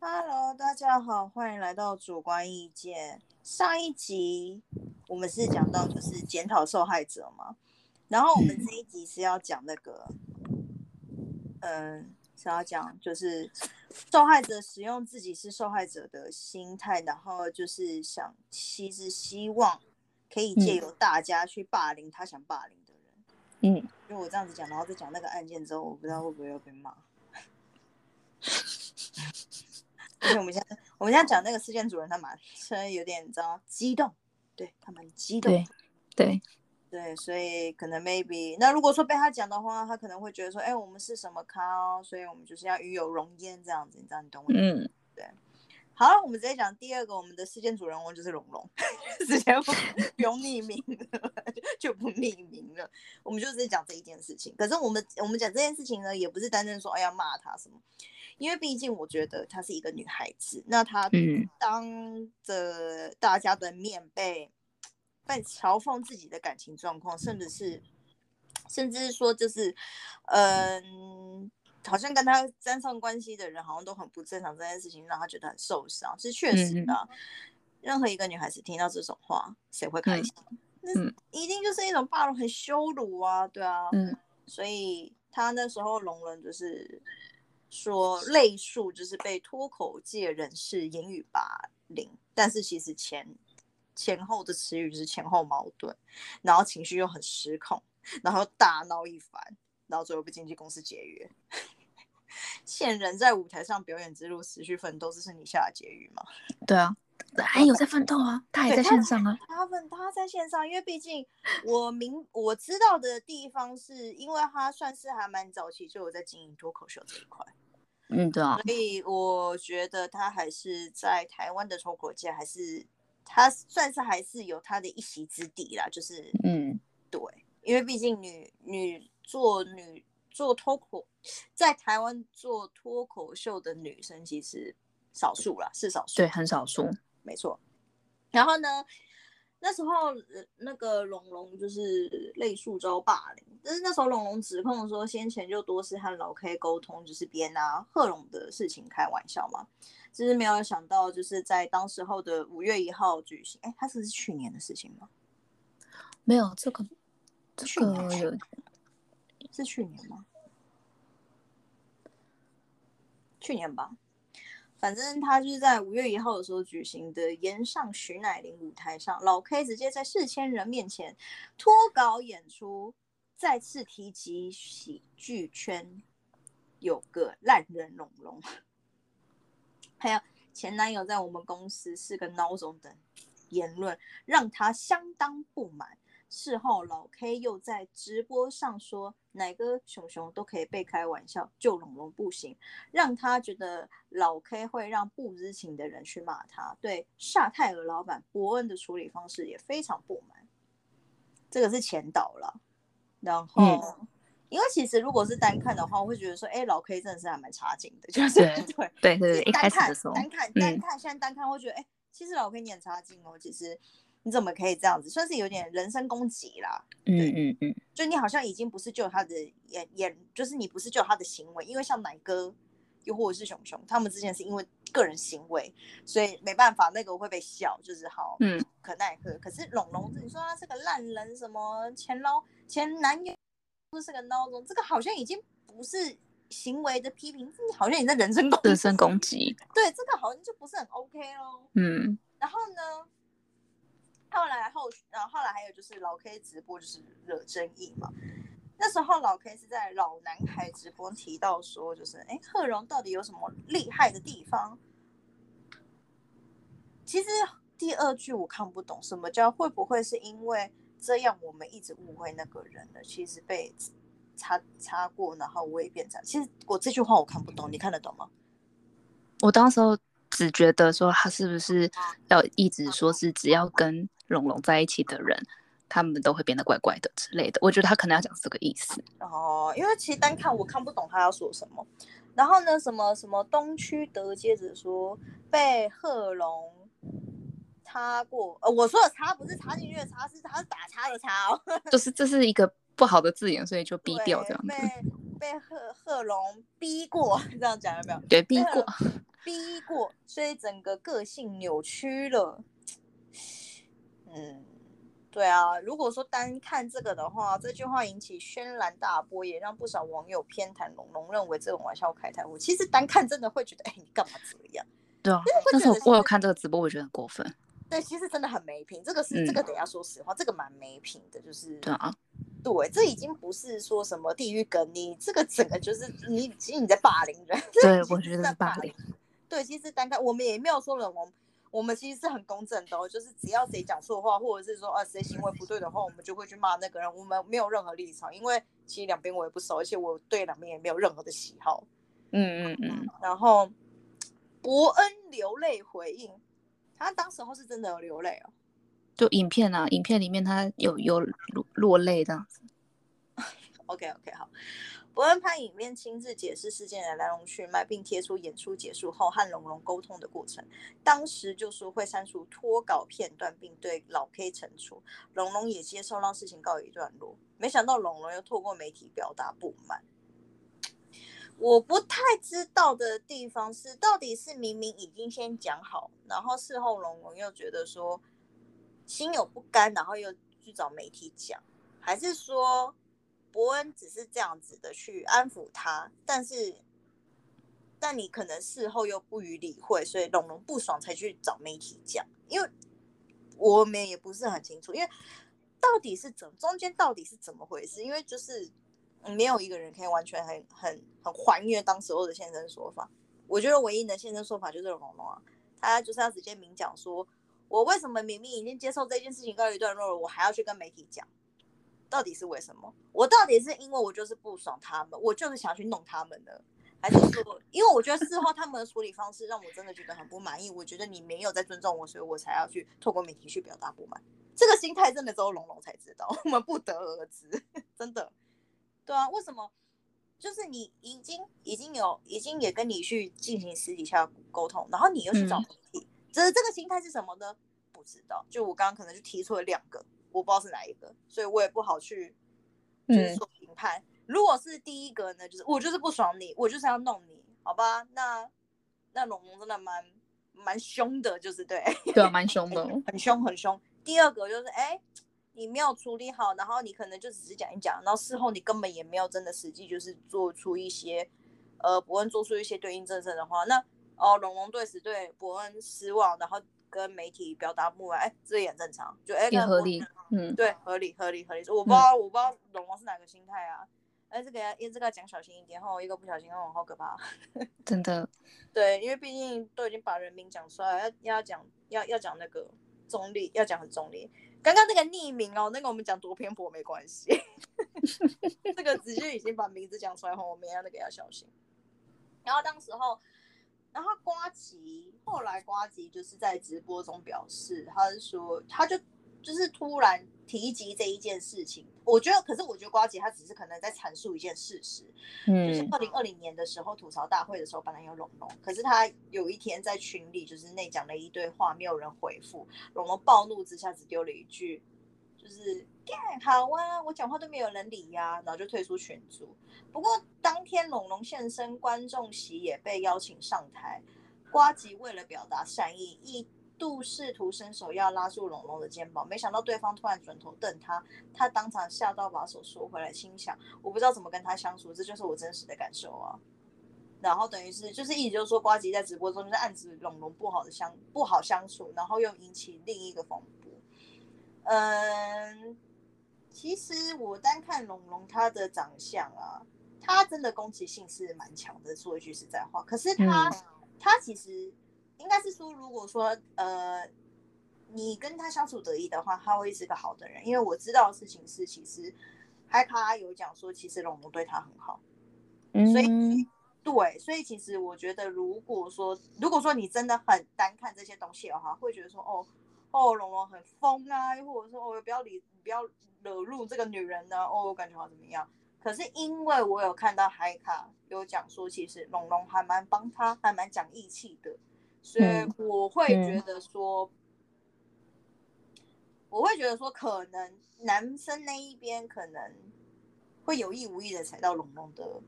Hello，大家好，欢迎来到主观意见。上一集我们是讲到就是检讨受害者嘛，然后我们这一集是要讲那个，嗯，是要讲就是受害者使用自己是受害者的心态，然后就是想其实希望可以借由大家去霸凌他想霸凌的人。嗯，因为我这样子讲，然后再讲那个案件之后，我不知道会不会又被骂。而且我们现在我们现在讲那个事件主人，他蛮虽然有点你知道激动，对他蛮激动，对对对，所以可能 maybe 那如果说被他讲的话，他可能会觉得说，哎，我们是什么咖哦，所以我们就是要与有荣焉这样子，你知道你懂我？嗯，对。好，我们直接讲第二个，我们的事件主人翁就是龙龙，直接不用匿名了，就不匿名了。我们就直接讲这一件事情。可是我们我们讲这件事情呢，也不是单纯说哎要骂他什么，因为毕竟我觉得她是一个女孩子，那她当着大家的面被被嘲讽自己的感情状况，甚至是甚至是说就是嗯。好像跟她沾上关系的人好像都很不正常，这件事情让她觉得很受伤，是确实的。任何一个女孩子听到这种话，谁会开心？那一定就是一种霸凌，很羞辱啊，对啊。嗯，所以他那时候龙人就是说，类数就是被脱口界人士言语霸凌，但是其实前前后的词语就是前后矛盾，然后情绪又很失控，然后大闹一番。然后最后被经纪公司解约。现人在舞台上表演之路持续奋斗，这是你下的结语吗？对啊，还有在奋斗啊，他还在线上啊。他奋他在线上，因为毕竟我明我知道的地方是，因为他算是还蛮早期就有在经营脱口秀这一块。嗯，对啊。所以我觉得他还是在台湾的脱口界，还是他算是还是有他的一席之地啦。就是嗯，对，因为毕竟女女。做女做脱口，在台湾做脱口秀的女生其实少数啦，是少数，对，很少数，没错。然后呢，那时候那个龙龙就是类数遭霸凌，但是那时候龙龙指控说，先前就多次和老 K 沟通，就是别拿贺龙的事情开玩笑嘛。只是没有想到，就是在当时候的五月一号举行，哎，他是是去年的事情吗？没有这个，这个有。是去年吗？去年吧，反正他就是在五月一号的时候举行的岩上徐乃麟舞台上，老 K 直接在四千人面前脱稿演出，再次提及喜剧圈有个烂人龙龙，还有前男友在我们公司是个孬种等言论，让他相当不满。事后，老 K 又在直播上说，哪个熊熊都可以被开玩笑，就龙龙不行，让他觉得老 K 会让不知情的人去骂他。对夏泰尔老板伯恩的处理方式也非常不满。这个是前导了，然后，因为其实如果是单看的话，我会觉得说，哎，老 K 真的是还蛮差劲的，就是对对对，一开始的时候，单看单看，现在单看会觉得，哎，其实老 K 你很差劲哦，其实。你怎么可以这样子？算是有点人身攻击啦。嗯嗯嗯，就你好像已经不是救他的演演，就是你不是救他的行为，因为像奶哥又或者是熊熊，他们之前是因为个人行为，所以没办法，那个会被笑，就是好，嗯，可奈何。可是龙龙，你说他是个烂人，什么前老前男友是个孬种，这个好像已经不是行为的批评，好像你在人身攻人身攻击。对，这个好像就不是很 OK 咯。嗯，然后呢？后来后，然后来还有就是老 K 直播就是惹争议嘛。那时候老 K 是在老男孩直播提到说，就是哎，贺荣到底有什么厉害的地方？其实第二句我看不懂，什么叫会不会是因为这样我们一直误会那个人了？其实被擦擦过，然后我也变成……其实我这句话我看不懂，你看得懂吗？我当时候只觉得说他是不是要一直说是只要跟。龙龙在一起的人，他们都会变得怪怪的之类的。我觉得他可能要讲这个意思哦，因为其实单看我看不懂他要说什么。然后呢，什么什么东区德接着说被贺龙插过，呃，我说的插不是插进去的插，是他是打叉的叉哦。就是这是一个不好的字眼，所以就逼掉这样子。被被贺贺龙逼过，这样讲有没有？对，逼过。逼过，所以整个个性扭曲了。嗯，对啊，如果说单看这个的话，这句话引起轩然大波，也让不少网友偏袒龙龙，认为这种玩笑开太火。其实单看真的会觉得，哎，你干嘛这样？对啊，但是我我有看这个直播，我觉得很过分。对，其实真的很没品，这个是这个等下说实话，这个蛮没品的，就是对啊，对，这已经不是说什么地狱梗，你这个整个就是你其实你在霸凌人。对，我觉得是霸凌。对，其实单看我们也没有说龙龙。我们其实是很公正的，哦就是只要谁讲错话，或者是说啊谁行为不对的话，我们就会去骂那个人。我们没有任何立场，因为其实两边我也不熟，而且我对两边也没有任何的喜好。嗯嗯嗯。然后伯恩流泪回应，他当时候是真的有流泪哦。就影片啊，影片里面他有有落落泪这样子。OK OK 好。伯恩拍影片亲自解释事件的来龙去脉，并贴出演出结束后和龙龙沟通的过程。当时就说会删除脱稿片段，并对老 K 惩处。龙龙也接受，让事情告一段落。没想到龙龙又透过媒体表达不满。我不太知道的地方是，到底是明明已经先讲好，然后事后龙龙又觉得说心有不甘，然后又去找媒体讲，还是说？伯恩只是这样子的去安抚他，但是，但你可能事后又不予理会，所以龙龙不爽才去找媒体讲。因为我们也不是很清楚，因为到底是怎中间到底是怎么回事？因为就是没有一个人可以完全很很很还原当时候的现身说法。我觉得唯一的现身说法就是龙龙啊，他就是要直接明讲说，我为什么明明已经接受这件事情告一段落了，我还要去跟媒体讲。到底是为什么？我到底是因为我就是不爽他们，我就是想去弄他们呢，还是说，因为我觉得事后他们的处理方式让我真的觉得很不满意。我觉得你没有在尊重我，所以我才要去透过媒体去表达不满。这个心态真的只有龙龙才知道，我们不得而知，真的。对啊，为什么？就是你已经已经有已经也跟你去进行私底下沟通，然后你又去找媒体，这这个心态是什么呢？不知道。就我刚刚可能就提出了两个。我不知道是哪一个，所以我也不好去就是说评判。如果是第一个呢，就是我就是不爽你，我就是要弄你，好吧？那那龙龙真的蛮蛮凶的，就是对，对，蛮凶的，很凶很凶。第二个就是，哎，你没有处理好，然后你可能就只是讲一讲，然后事后你根本也没有真的实际就是做出一些，呃，伯恩做出一些对应政策的话，那哦，龙龙对此对伯恩失望，然后。跟媒体表达不满，哎，这也很正常，就哎，合理，嗯，对，合理，合理，合理。我不知道，我不知道龙王是哪个心态啊？哎，这个要，这个讲小心一点，吼，一个不小心，哦，好可怕。真的。对，因为毕竟都已经把人名讲出来，要要讲，要要讲那个中立，要讲很中立。刚刚那个匿名哦，那个我们讲多偏颇没关系。这个直接已经把名字讲出来后，我们要那个要小心。然后当时候。然后瓜吉后来瓜吉就是在直播中表示，他是说，他就就是突然提及这一件事情。我觉得，可是我觉得瓜吉他只是可能在阐述一件事实，嗯，就是二零二零年的时候吐槽大会的时候，本来有龙龙，可是他有一天在群里就是内讲了一堆话，没有人回复，龙龙暴怒之下只丢了一句，就是。好啊，我讲话都没有人理呀，然后就退出群组。不过当天龙龙现身，观众席也被邀请上台。瓜吉为了表达善意，一度试图伸手要拉住龙龙的肩膀，没想到对方突然转头瞪他，他当场吓到把手缩回来，心想我不知道怎么跟他相处，这就是我真实的感受啊。然后等于是就是一直就是说瓜吉在直播中就是暗指龙龙不好的相不好相处，然后又引起另一个风。嗯。其实我单看龙龙他的长相啊，他真的攻击性是蛮强的。说一句实在话，可是他他其实应该是说，如果说呃你跟他相处得意的话，他会是个好的人。因为我知道的事情是，其实海卡有讲说，其实龙龙对他很好。嗯所以对，所以其实我觉得，如果说如果说你真的很单看这些东西的话，会觉得说哦哦龙龙很疯啊，或者说哦不要理不要。惹怒这个女人呢？哦，我感觉好怎么样？可是因为我有看到海卡有讲说，其实龙龙还蛮帮他，还蛮讲义气的，所以我会觉得说，我会觉得说，可能男生那一边可能会有意无意的踩到龙龙的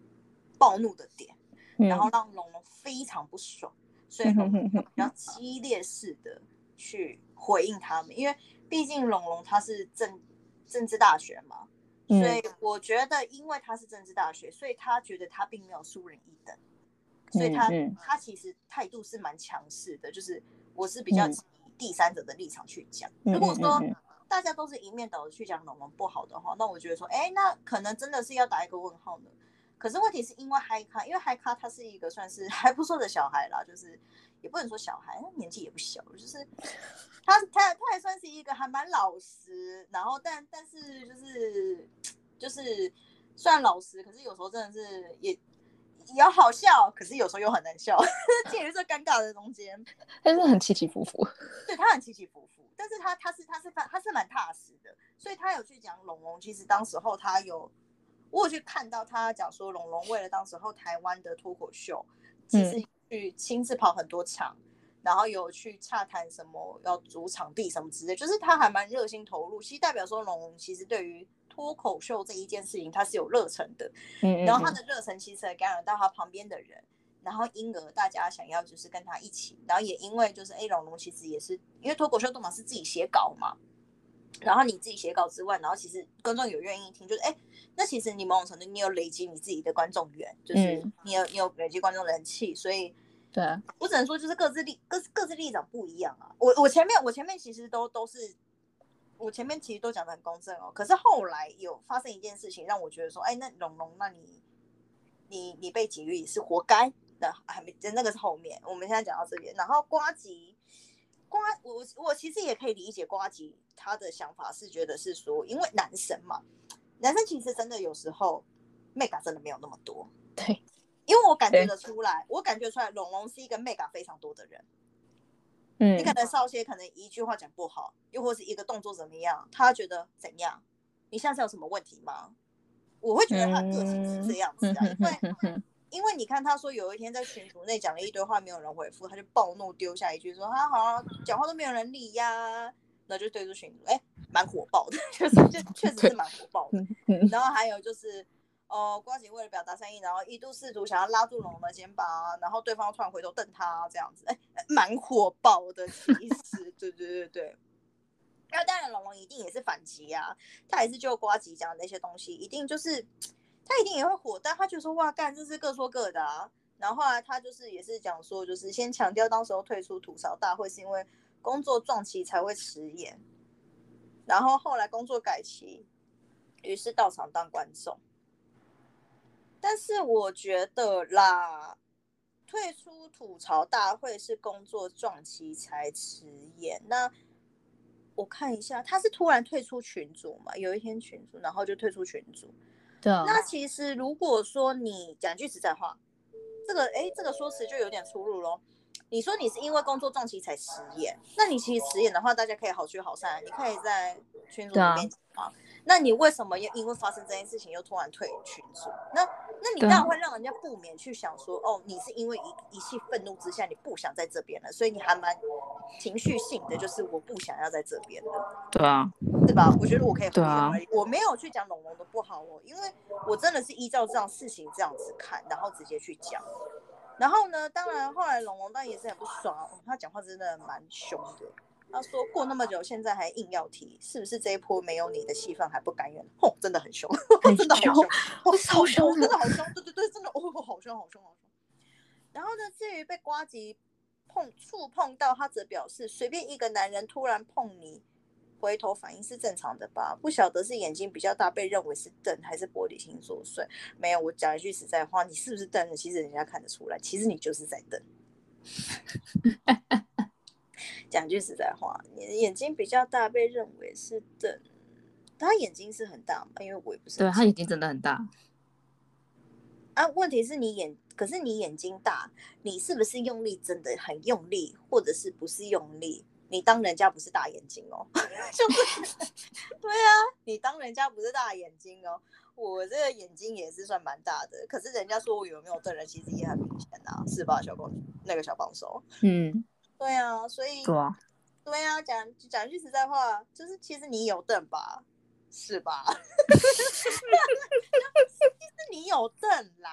暴怒的点，然后让龙龙非常不爽。所以龙龙比较激烈式的去回应他们，因为毕竟龙龙他是政政治大学嘛，所以我觉得因为他是政治大学，所以他觉得他并没有输人一等，所以他他其实态度是蛮强势的，就是我是比较以第三者的立场去讲，如果说。大家都是一面倒的去讲龙龙不好的话，那我觉得说，哎，那可能真的是要打一个问号呢。可是问题是因为嗨咖，因为嗨咖他是一个算是 还不错的小孩啦，就是也不能说小孩，他年纪也不小，就是他他他还算是一个还蛮老实，然后但但是就是就是虽然老实，可是有时候真的是也也好笑，可是有时候又很难笑，介于这尴尬的中间，但是很起起伏伏，对他很起起伏伏。但是他他是他是他是蛮踏实的，所以他有去讲龙龙。其实当时候他有，我有去看到他讲说龙龙为了当时候台湾的脱口秀，其实去亲自跑很多场，然后有去洽谈什么要租场地什么之类，就是他还蛮热心投入。其实代表说龙龙其实对于脱口秀这一件事情他是有热忱的，嗯，然后他的热忱其实也感染到他旁边的人。然后因而大家想要就是跟他一起，然后也因为就是 A 龙龙其实也是因为脱口秀动嘛是自己写稿嘛，然后你自己写稿之外，然后其实观众有愿意听，就是哎，那其实你某种程度你有累积你自己的观众缘，就是你有你有累积观众人气，所以对我只能说就是各自立各各自立场不一样啊。我我前面我前面其实都都是我前面其实都讲的很公正哦，可是后来有发生一件事情让我觉得说，哎，那龙龙，那你你你被解约也是活该。的还没，那个是后面。我们现在讲到这边，然后瓜吉，瓜我我其实也可以理解瓜吉他的想法是觉得是说，因为男生嘛，男生其实真的有时候 mega 真的没有那么多。对，因为我感觉得出来，我感觉出来，龙龙是一个 mega 非常多的人。嗯，你可能少些可能一句话讲不好，又或是一个动作怎么样，他觉得怎样？你下次有什么问题吗？我会觉得他个性是这样子的，因为。因为你看，他说有一天在群组内讲了一堆话，没有人回复，他就暴怒，丢下一句说：“他好像讲话都没有人理呀。”那就对着群组，哎，蛮火爆的，确实就确实是蛮火爆的。然后还有就是，哦，瓜姐为了表达善意，然后一度试图想要拉住龙龙的肩膀，然后对方突然回头瞪他，这样子，哎，蛮火爆的。其实，对对对对。那当然，龙龙一定也是反击啊，他也是就瓜吉讲的那些东西，一定就是。他一定也会火，但他就说哇干，这是各说各的啊。然后后来他就是也是讲说，就是先强调当时候退出吐槽大会是因为工作撞期才会迟延，然后后来工作改期，于是到场当观众。但是我觉得啦，退出吐槽大会是工作撞期才迟延。那我看一下，他是突然退出群组嘛？有一天群组，然后就退出群组。那其实如果说你讲句实在话，这个哎，这个说辞就有点出入喽。你说你是因为工作重期才失业，那你其实辞演的话，大家可以好聚好散，你可以在群组里面啊。那你为什么要因为发生这件事情又突然退群组？那那你当然会让人家不免去想说，哦，你是因为一一气愤怒之下，你不想在这边了，所以你还蛮情绪性的，就是我不想要在这边了。对啊，是吧？我觉得我可以回应，我没有去讲龙龙的不好哦，因为我真的是依照这样事情这样子看，然后直接去讲。然后呢，当然后来龙龙当然也是很不爽，他讲话真的蛮凶的。他说过那么久，现在还硬要提，是不是这一波没有你的戏份还不甘愿？吼，真的很凶，真的好凶，我好凶，真的好凶，对对对，真的哦，好凶，好凶，好凶。然后呢，至于被瓜吉碰触碰到，他则表示，随便一个男人突然碰你，回头反应是正常的吧？不晓得是眼睛比较大被认为是瞪，还是玻璃心作祟？没有，我讲一句实在话，你是不是瞪？其实人家看得出来，其实你就是在瞪。讲句实在话，你的眼睛比较大，被认为是瞪。他眼睛是很大嘛？因为我也不是。对他眼睛真的很大。啊，问题是你眼，可是你眼睛大，你是不是用力真的很用力，或者是不是用力？你当人家不是大眼睛哦，就是，对啊，你当人家不是大眼睛哦。我这个眼睛也是算蛮大的，可是人家说我有没有瞪人，其实也很明显呐，是吧，小公那个小帮手？嗯。对啊，所以对啊，对啊，讲讲句实在话，就是其实你有凳吧，是吧？其实你有凳啦，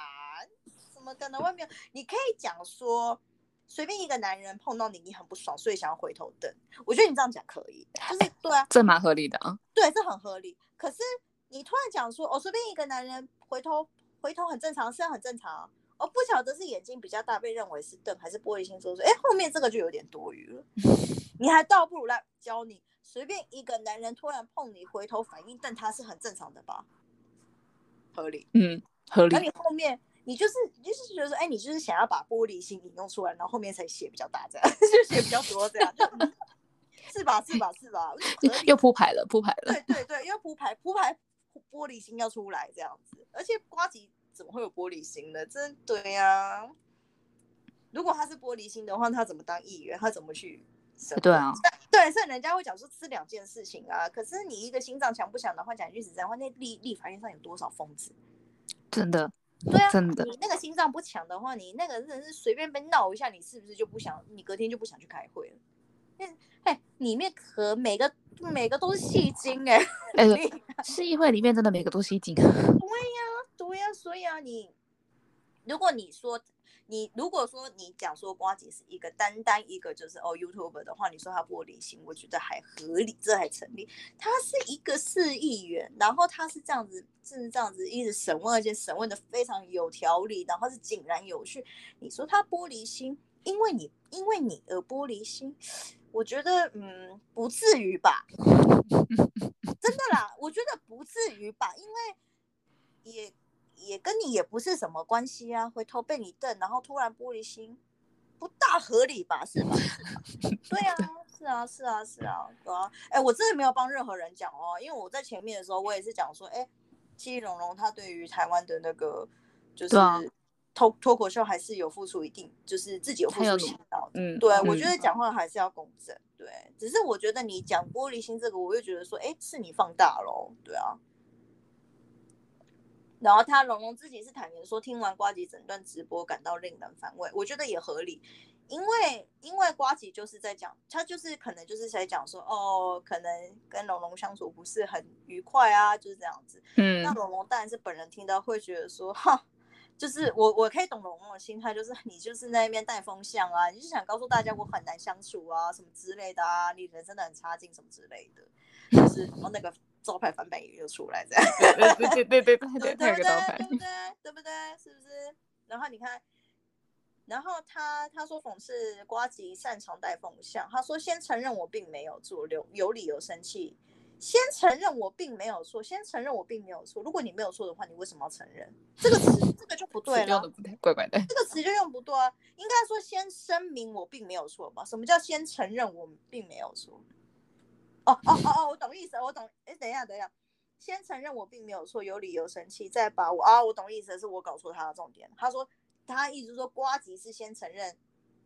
怎么可能外面？你可以讲说，随便一个男人碰到你，你很不爽，所以想要回头瞪。我觉得你这样讲可以，就是对啊，这蛮合理的啊。对，这很合理。可是你突然讲说，哦，随便一个男人回头回头很正常，是很正常啊。哦，不晓得是眼睛比较大被认为是瞪，还是玻璃心说说，哎，后面这个就有点多余了。你还倒不如来教你，随便一个男人突然碰你回头反应瞪他是很正常的吧？合理，嗯，合理。那你后面你就是就是觉得说，哎，你就是想要把玻璃心引用出来，然后后面才写比较大这样，就写比较多这样，是吧？是吧？是吧？又铺排了，铺排了。对对对，又铺排铺排玻璃心要出来这样子，而且瓜吉。怎么会有玻璃心呢？真对呀！如果他是玻璃心的话，他怎么当议员？他怎么去？对啊，对，所以人家会讲说是两件事情啊。可是你一个心脏强不强的话，讲句实在话，那立立法院上有多少疯子？真的，对啊，真的。你那个心脏不强的话，你那个人是随便被闹一下，你是不是就不想？你隔天就不想去开会了？那哎，里面可每个每个都是戏精哎！哎，市议会里面真的每个都戏精。对呀。对呀，所以啊，你如果你说你如果说你讲说瓜姐是一个单单一个就是哦 YouTuber 的话，你说他玻璃心，我觉得还合理，这还成立。他是一个市议员，然后他是这样子，是这样子一直审问，而且审问的非常有条理，然后是井然有序。你说他玻璃心，因为你因为你而玻璃心，我觉得嗯不至于吧，真的啦，我觉得不至于吧，因为也。也跟你也不是什么关系啊，回头被你瞪，然后突然玻璃心，不大合理吧？是吧？对啊，是啊，是啊，是啊，对啊。哎，我真的没有帮任何人讲哦，因为我在前面的时候，我也是讲说，哎，七七龙龙他对于台湾的那个就是脱脱口秀还是有付出一定，就是自己有付出。嗯，对，我觉得讲话还是要公正。对，只是我觉得你讲玻璃心这个，我又觉得说，哎，是你放大喽。对啊。然后他龙龙自己是坦言说，听完瓜吉整段直播感到令人反胃，我觉得也合理，因为因为瓜吉就是在讲，他就是可能就是在讲说，哦，可能跟龙龙相处不是很愉快啊，就是这样子。嗯，那龙龙当然是本人听到会觉得说，哈，就是我我可以懂龙龙的心态，就是 你就是在那边带风向啊，你就想告诉大家我很难相处啊，什么之类的啊，你人真的很差劲什么之类的，就是然后那个。招牌翻白眼就出来这样，对对对对对对，对不对？对不对？是不是？然后你看，然后他他说讽刺瓜子擅长带风向，他说先承认我并没有做，有有理由生气。先承认我并没有错，先承认我并没有错。如果你没有错的话，你为什么要承认？这个词，这个就不对了，用的不太怪怪的。这个词就用不对啊，应该说先声明我并没有错吧？什么叫先承认我并没有错？哦哦哦哦，我懂意思，我懂。哎，等一下，等一下，先承认我并没有错，有理由生气，再把我啊，我懂意思，是我搞错他的重点。他说，他一直说瓜吉是先承认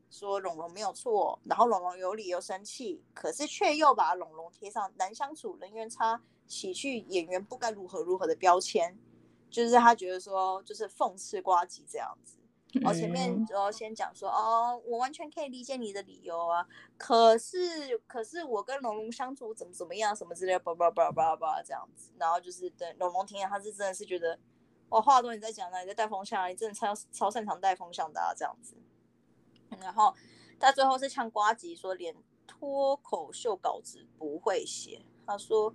说龙龙没有错，然后龙龙有理由生气，可是却又把龙龙贴上难相处、人缘差、喜剧演员不该如何如何的标签，就是他觉得说，就是讽刺瓜吉这样子。哦，前面就先讲说哦，我完全可以理解你的理由啊，可是可是我跟龙龙相处怎么怎么样什么之类，叭叭叭叭叭这样子，然后就是等龙龙听了，他是真的是觉得，哇，话多你在讲呢，你在带风向啊，你真的超超擅长带风向的啊，这样子，然后他最后是呛瓜吉说连脱口秀稿子不会写，他说。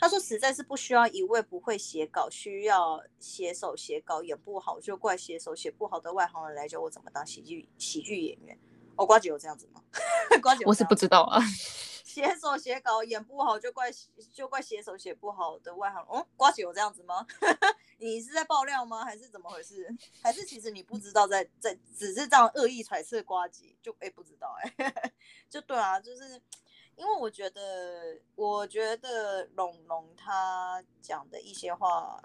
他说：“实在是不需要一位不会写稿、需要写手写稿、演不好就怪写手写不好的外行人来教我怎么当喜剧喜剧演员。”哦，瓜姐有这样子吗？瓜姐我是不知道啊。写手写稿演不好就怪就怪写手写不好的外行。哦，瓜姐有这样子吗？你是在爆料吗？还是怎么回事？还是其实你不知道在在只是这样恶意揣测瓜姐？就哎不知道哎，就对啊，就是。因为我觉得，我觉得龙龙他讲的一些话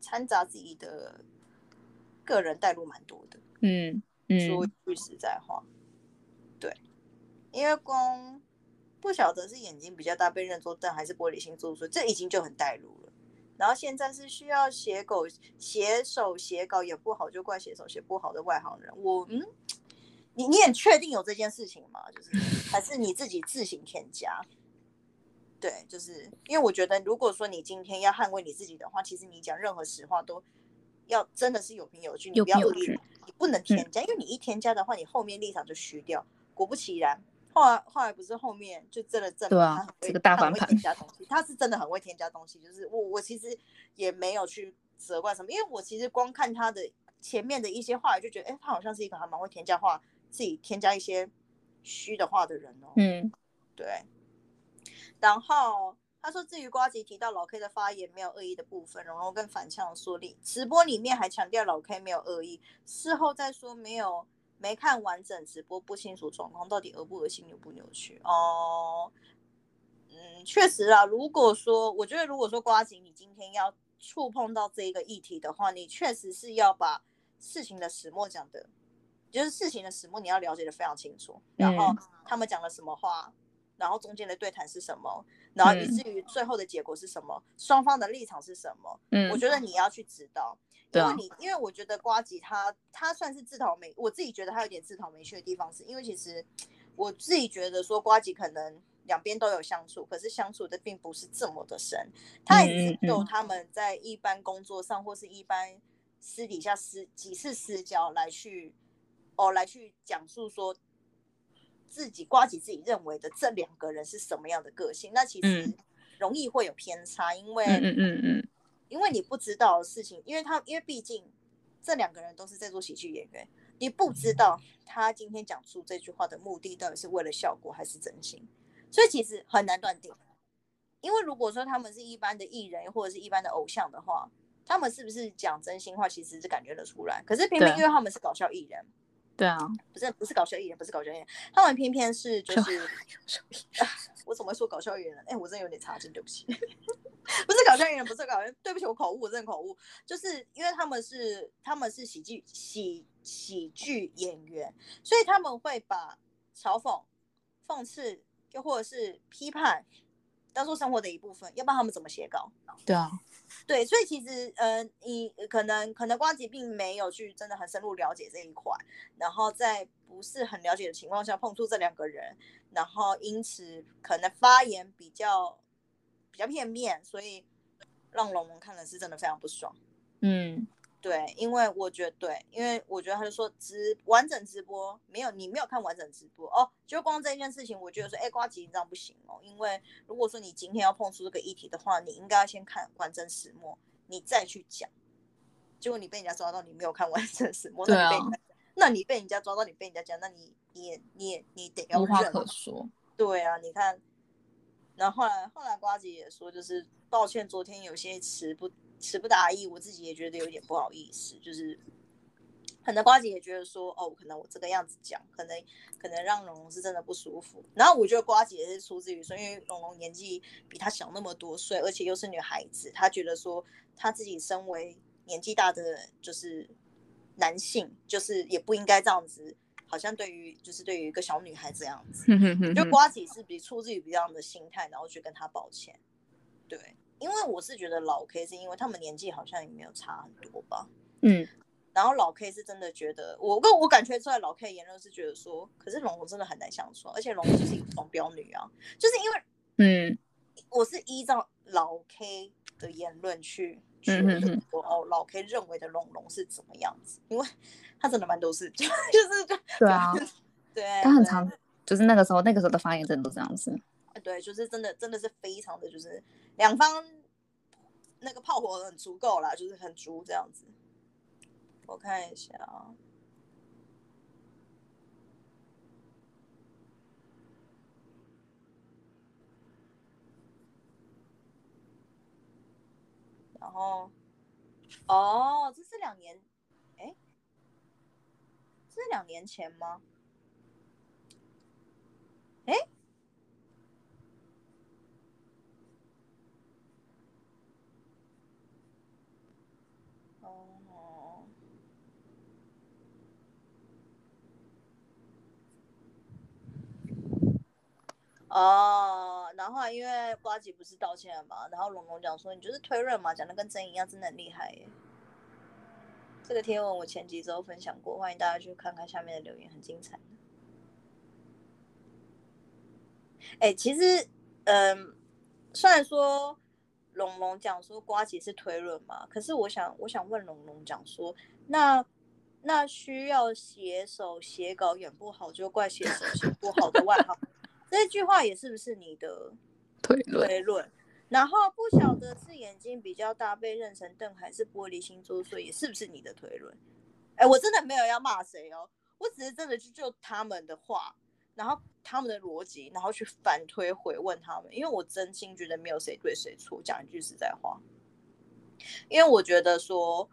掺杂自己的个人带入蛮多的。嗯嗯，说句实在话，对，因为光不晓得是眼睛比较大被认作瞪，还是玻璃心作祟，这已经就很带入了。然后现在是需要写狗写手写稿也不好，就怪写手写不好的外行人。我嗯。你你也确定有这件事情吗？就是还是你自己自行添加？对，就是因为我觉得，如果说你今天要捍卫你自己的话，其实你讲任何实话都要真的是有凭有据，你不要你不能添加，因为你一添加的话，你后面立场就虚掉。果不其然，后来后来不是后面就真的证明他很会这个大反盘添加东西，他是真的很会添加东西。就是我我其实也没有去责怪什么，因为我其实光看他的前面的一些话语，就觉得哎，他好像是一个还蛮会添加话，自己添加一些虚的话的人哦。嗯，对。然后他说，至于瓜吉提到老 K 的发言没有恶意的部分，然后跟反呛说，你直播里面还强调老 K 没有恶意，事后再说没有没看完整直播，不清楚状况到底恶不恶心、扭不扭曲哦。嗯，确实啊，如果说我觉得如果说瓜吉你今天要触碰到这一个议题的话，你确实是要把事情的始末讲的，就是事情的始末你要了解的非常清楚，然后他们讲了什么话。然后中间的对谈是什么？然后以至于最后的结果是什么？双方的立场是什么？嗯，我觉得你要去知道，因为你因为我觉得瓜吉他他算是自讨没，我自己觉得他有点自讨没趣的地方，是因为其实我自己觉得说瓜吉可能两边都有相处，可是相处的并不是这么的深，他也只有他们在一般工作上或是一般私底下私几次私交来去哦来去讲述说。自己刮起自己认为的这两个人是什么样的个性，那其实容易会有偏差，因为嗯嗯嗯，因为你不知道的事情，因为他因为毕竟这两个人都是在做喜剧演员，你不知道他今天讲出这句话的目的到底是为了效果还是真心，所以其实很难断定。因为如果说他们是一般的艺人或者是一般的偶像的话，他们是不是讲真心话，其实是感觉得出来。可是偏偏因为他们是搞笑艺人。对啊，不是不是搞笑艺人，不是搞笑艺人，他们偏偏是就是，我怎么会说搞笑艺人？哎，我真的有点差劲，对不起，不是搞笑艺人，不是搞笑，对不起，我口误，我真的口误，就是因为他们是他们是喜剧喜喜剧演员，所以他们会把嘲讽、讽刺，又或者是批判。当做生活的一部分，要不然他们怎么写稿？对啊，对，所以其实呃，你可能可能瓜吉并没有去真的很深入了解这一块，然后在不是很了解的情况下碰触这两个人，然后因此可能发言比较比较片面，所以让龙龙看的是真的非常不爽。嗯。对，因为我觉得对，因为我觉得他就说直完整直播没有你没有看完整直播哦，就光这一件事情，我觉得说哎瓜吉你这样不行哦，因为如果说你今天要碰出这个议题的话，你应该要先看完整始末，你再去讲。结果你被人家抓到你没有看完整始末，那你被那你被人家抓到你被人家讲，那你你也你也你得要无话可说。对啊，你看，然后后来后来瓜吉也说，就是抱歉，昨天有些词不。词不达意，我自己也觉得有点不好意思，就是可能瓜姐也觉得说，哦，可能我这个样子讲，可能可能让龙龙是真的不舒服。然后我觉得瓜姐也是出自于说，因为龙龙年纪比她小那么多岁，而且又是女孩子，她觉得说她自己身为年纪大的就是男性，就是也不应该这样子，好像对于就是对于一个小女孩这样子，就瓜姐是比出自于这样的心态，然后去跟她抱歉，对。因为我是觉得老 K 是因为他们年纪好像也没有差很多吧，嗯，然后老 K 是真的觉得，我跟我感觉出来老 K 言论是觉得说，可是龙龙真的很难相处，而且龙龙就是一个双标女啊，就是因为，嗯，我是依照老 K 的言论去去说，哦，老 K 认为的龙龙是怎么样子，因为他真的蛮多事，就 就是就对啊，对，他很常，就是那个时候那个时候的发言真的都这样子。对，就是真的，真的是非常的，就是两方那个炮火很足够啦，就是很足这样子。我看一下啊，然后，哦，这是两年，哎，这是两年前吗？哎？哦，然后因为瓜吉不是道歉了嘛，然后龙龙讲说你就是推论嘛，讲的跟真一样，真的很厉害耶。这个贴文我前几周分享过，欢迎大家去看看下面的留言，很精彩。哎，其实，嗯，虽然说龙龙讲说瓜吉是推论嘛，可是我想，我想问龙龙讲说，那那需要写手写稿演不好，就怪写手写不好的外行。这句话也是不是你的推论？推论。然后不晓得是眼睛比较大被认成邓，还是玻璃心作祟，也是不是你的推论？哎，我真的没有要骂谁哦，我只是真的就就他们的话，然后他们的逻辑，然后去反推回问他们，因为我真心觉得没有谁对谁错，讲一句实在话。因为我觉得说，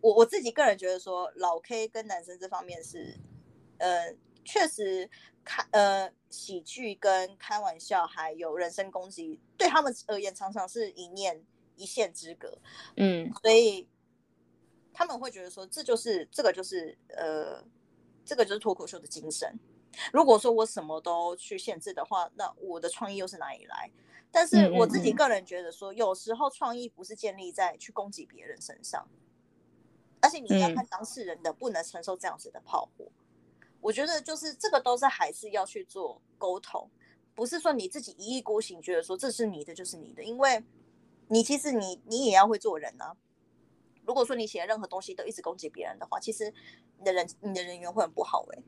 我我自己个人觉得说，老 K 跟男生这方面是，呃，确实开呃喜剧跟开玩笑还有人身攻击，对他们而言常常是一念一线之隔，嗯，所以他们会觉得说，这就是这个就是呃，这个就是脱口秀的精神。如果说我什么都去限制的话，那我的创意又是哪里来？但是我自己个人觉得说，有时候创意不是建立在去攻击别人身上，而且你要看当事人的不能承受这样子的炮火。我觉得就是这个都是还是要去做沟通，不是说你自己一意孤行，觉得说这是你的就是你的，因为你其实你你也要会做人啊。如果说你写的任何东西都一直攻击别人的话，其实你的人你的人缘会很不好哎。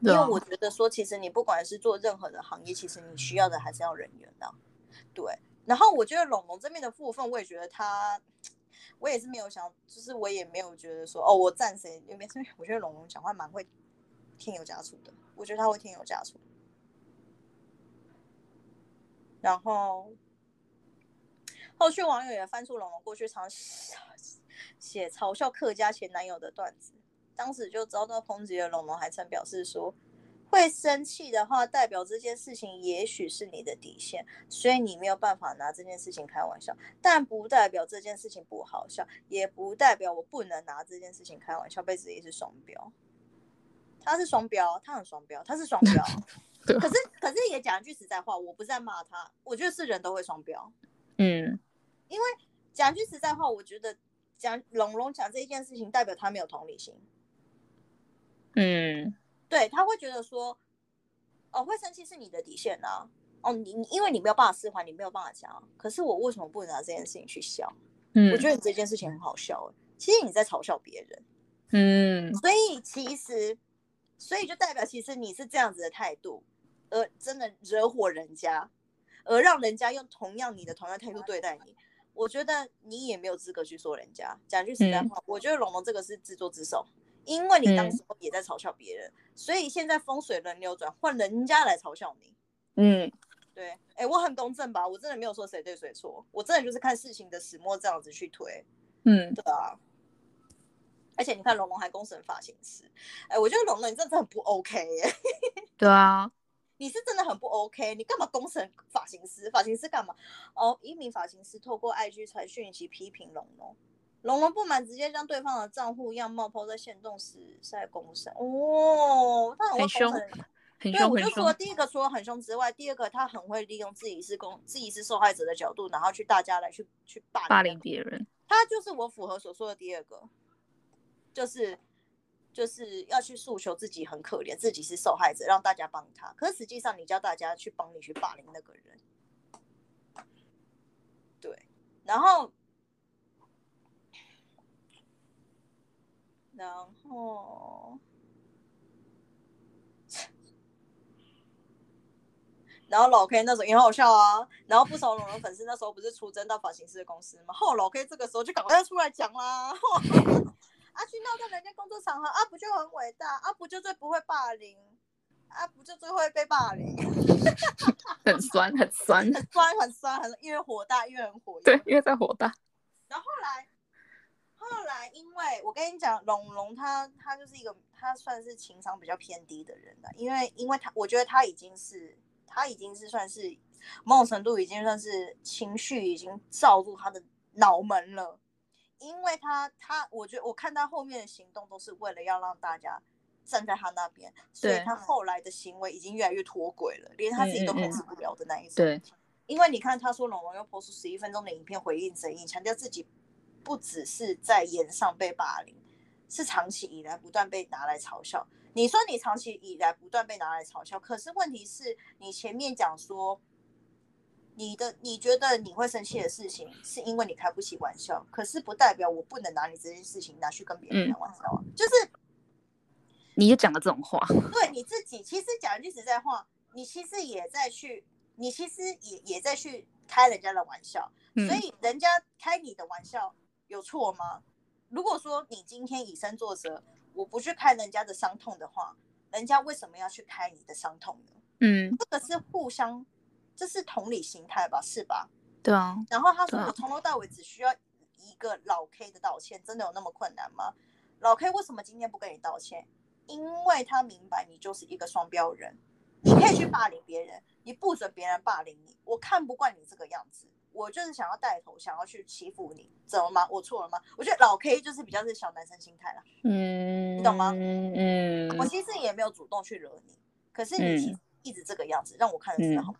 因为我觉得说，其实你不管是做任何的行业，其实你需要的还是要人缘的。对，然后我觉得龙龙这边的部分，我也觉得他，我也是没有想，就是我也没有觉得说，哦，我赞谁因为我觉得龙龙讲话蛮会添油加醋的，我觉得他会添油加醋。然后后续网友也翻出龙龙过去常写嘲笑客家前男友的段子。当时就遭到抨击的龙龙还曾表示说，会生气的话，代表这件事情也许是你的底线，所以你没有办法拿这件事情开玩笑。但不代表这件事情不好笑，也不代表我不能拿这件事情开玩笑。被指也是双标，他是双标，他很双标，他是双标。可是可是也讲一句实在话，我不是在骂他，我觉得是人都会双标。嗯，因为讲一句实在话，我觉得讲龙龙讲这一件事情，代表他没有同理心。嗯，对他会觉得说，哦，会生气是你的底线啊，哦，你你因为你没有办法释怀，你没有办法讲，可是我为什么不能拿这件事情去笑？嗯，我觉得你这件事情很好笑，其实你在嘲笑别人，嗯，所以其实，所以就代表其实你是这样子的态度，而真的惹火人家，而让人家用同样你的同样态度对待你，我觉得你也没有资格去说人家。讲句实在话，我觉得龙龙这个是自作自受。因为你当时也在嘲笑别人，所以现在风水轮流转，换人家来嘲笑你。嗯，对，哎，我很公正吧？我真的没有说谁对谁错，我真的就是看事情的始末这样子去推。嗯，对啊。而且你看龙龙还公审发型师，哎，我觉得龙龙你真的很不 OK 耶。对啊，你是真的很不 OK，你干嘛公审发型师？发型师干嘛？哦，一名发型师透过 IG 传讯息批评龙龙。龙龙不满，直接将对方的账户样貌抛在线动时在公审哦，他很凶，很凶。对，我就说第一个除了很凶之外，第二个他很会利用自己是公自己是受害者的角度，然后去大家来去去霸霸凌别人。他就是我符合所说的第二个，就是就是要去诉求自己很可怜，自己是受害者，让大家帮他。可是实际上你叫大家去帮你去霸凌那个人，对，然后。然后，然后老 K 那时候也很好笑啊。然后不少龙的粉丝那时候不是出征到发型师的公司吗？后老 K 这个时候就赶快出来讲啦。啊，去闹到人家工作场合啊，不就很伟大？啊，不就最不会霸凌？啊，不就最会被霸凌？很酸，很酸，很酸，很酸，很因为火大，因为很火。对，因为在火大。然后后来。后来，因为我跟你讲，龙龙他他就是一个他算是情商比较偏低的人了，因为因为他我觉得他已经是他已经是算是某种程度已经算是情绪已经罩住他的脑门了，因为他他我觉得我看他后面的行动都是为了要让大家站在他那边，所以他后来的行为已经越来越脱轨了，连他自己都控制不了的那一种。对，因为你看他说龙龙又播出十一分钟的影片回应争议，强调自己。不只是在言上被霸凌，是长期以来不断被拿来嘲笑。你说你长期以来不断被拿来嘲笑，可是问题是你前面讲说，你的你觉得你会生气的事情，是因为你开不起玩笑，可是不代表我不能拿你这件事情拿去跟别人开玩笑啊。就是你就讲了这种话，对你自己，其实讲一句实在话，你其实也在去，你其实也也在去开人家的玩笑，嗯所以人家开你的玩笑有错吗？如果说你今天以身作则，我不去开人家的伤痛的话，人家为什么要去开你的伤痛呢？嗯，这个是互相，这是同理心态吧，是吧？对啊，然后他说：“对啊我从头到尾只需要一个老 K 的道歉，真的有那么困难吗？老 K 为什么今天不跟你道歉？因为他明白你就是一个双标人，你可以去霸凌别人，你不准别人霸凌你。我看不惯你这个样子，我就是想要带头，想要去欺负你，怎么吗？我错了吗？我觉得老 K 就是比较是小男生心态啦。嗯，你懂吗嗯，我其实也没有主动去惹你，可是你一直这个样子，让我看的真的好。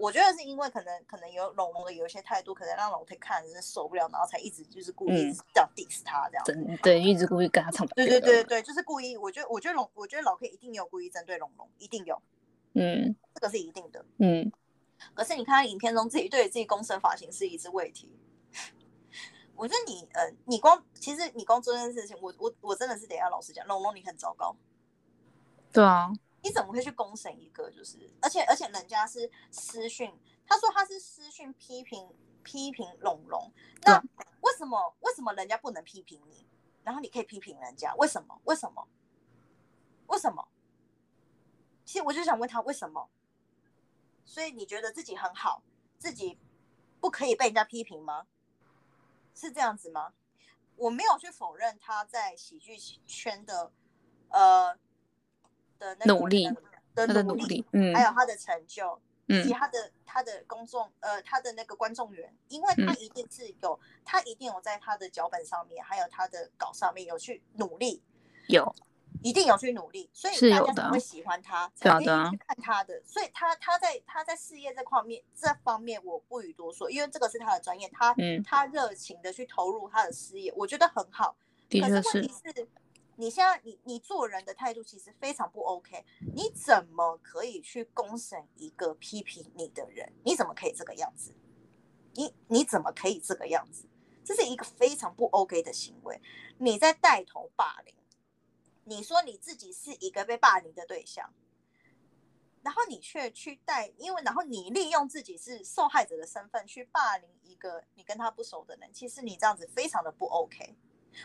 我觉得是因为可能可能有龙龙的有一些态度，可能让老 K 看着真的受不了，然后才一直就是故意嗯这样 diss 他这样。真对，一直故意跟他唱对对对对，就是故意。我觉得我觉得龙，我觉得老 K 一定有故意针对龙龙，一定有，嗯这个是一定的。嗯，可是你看他影片中自己对自己公审发型是一直未提。我觉得你呃，你光其实你光做这件事情，我我我真的是得要老实讲，龙龙你很糟糕。对啊，你怎么会去公审一个？就是，而且而且人家是私讯，他说他是私讯批评批评龙龙，那为什么为什么人家不能批评你，然后你可以批评人家？为什么？为什么？为什么？其实我就想问他为什么？所以你觉得自己很好，自己不可以被人家批评吗？是这样子吗？我没有去否认他在喜剧圈的呃的那个努力的他的努努力，嗯还有他的成就，以及嗯。他的他的公众呃他的那个观众缘，因为他嗯。一定是有，他一定有在他的脚本上面，还有他的稿上面有去努力，有，一定有去努力，所以大家才会喜欢他，才会去看他的。所以他他在他在事业这方面这方面我不予多说，因为这个是他的专业，他、嗯。他热情的去投入他的事业，我觉得很好。可是问题，是，你现在你你做人的态度其实非常不 OK，你怎么可以去公审一个批评你的人？你怎么可以这个样子？你你怎么可以这个样子？这是一个非常不 OK 的行为，你在带头霸凌。你说你自己是一个被霸凌的对象，然后你却去带，因为然后你利用自己是受害者的身份去霸凌一个你跟他不熟的人，其实你这样子非常的不 OK。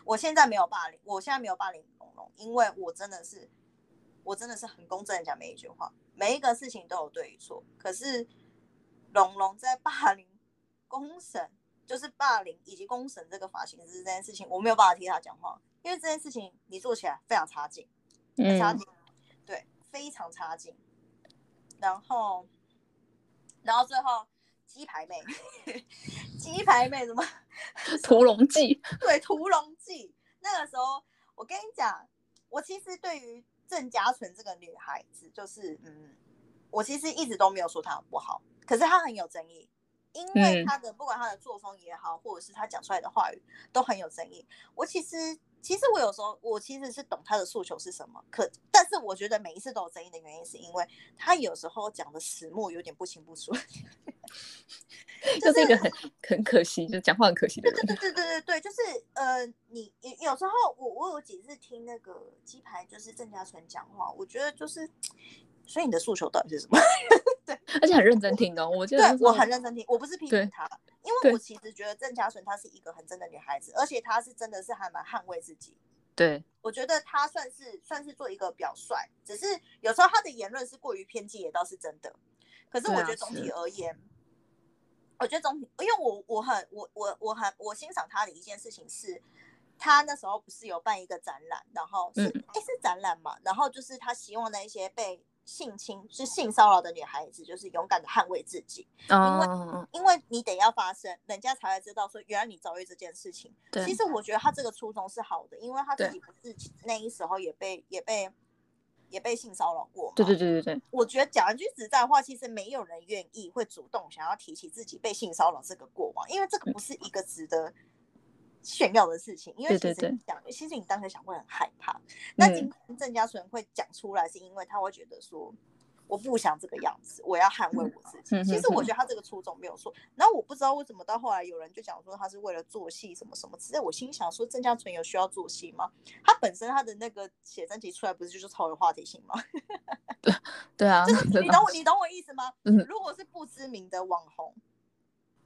我现在没有霸凌，我现在没有霸凌龙龙，因为我真的是，我真的是很公正的讲每一句话，每一个事情都有对与错。可是龙龙在霸凌、公审，就是霸凌以及公审这个发型师这件事情，我没有办法替他讲话，因为这件事情你做起来非常差劲，很差嗯劲，对，非常差劲。然后，然后最后鸡排妹，鸡排妹怎 么？屠龙记，对，屠龙记那个时候，我跟你讲，我其实对于郑嘉纯这个女孩子，就是嗯，我其实一直都没有说她很不好，可是她很有争议，因为嗯她的、不管她的作风也好，或者是她讲出来的话语都很有争议。我其实其实我有时候我其实是懂她的诉求是什么，可但是我觉得每一次都有争议的原因，是因为她有时候讲的始末有点不清不楚。就是一个很很可惜，就讲话很可惜的人。对对对对对，就是呃，你有有时候我我有几次听那个鸡排，就是郑嘉纯讲话，我觉得就是，所以你的诉求到底是什么？对而且很认真听哦。我对我很认真听，我不是批评她，因为我其实觉得郑嘉纯她是一个很真的女孩子，而且她是真的是还蛮捍卫自己。对，我觉得她算是算是做一个表率，只是有时候她的言论是过于偏激，也倒是真的。可是我觉得总体而言，我觉得总体，因为我我很我我我很我欣赏他的一件事情是，他那时候不是有办一个展览，然后是哎、是展览嘛，然后就是他希望那一些被性侵是性骚扰的女孩子，就是勇敢的捍卫自己，哦，因为你得要发声，人家才会知道说原来你遭遇这件事情。对其实我觉得他这个初衷是好的，因为他自己不是那一时候也被也被也被性骚扰过嘛。对对对对对，我觉得讲一句实在话，其实没有人愿意会主动想要提起自己被性骚扰这个过往，因为这个不是一个值得炫耀的事情。因为其实你讲，其实你当时想会很害怕。那今嗯天郑家纯会讲出来，是因为他会觉得说，我不想这个样子，我要捍卫我自己。其实我觉得他这个初衷没有错。然后我不知道为什么到后来有人就讲说他是为了做戏什么什么，只是我心想说郑家纯有需要做戏吗？他本身他的那个写真集出来不是就是超有话题性吗？对对啊，就是你懂我你懂我意思吗？如果是不知名的网红，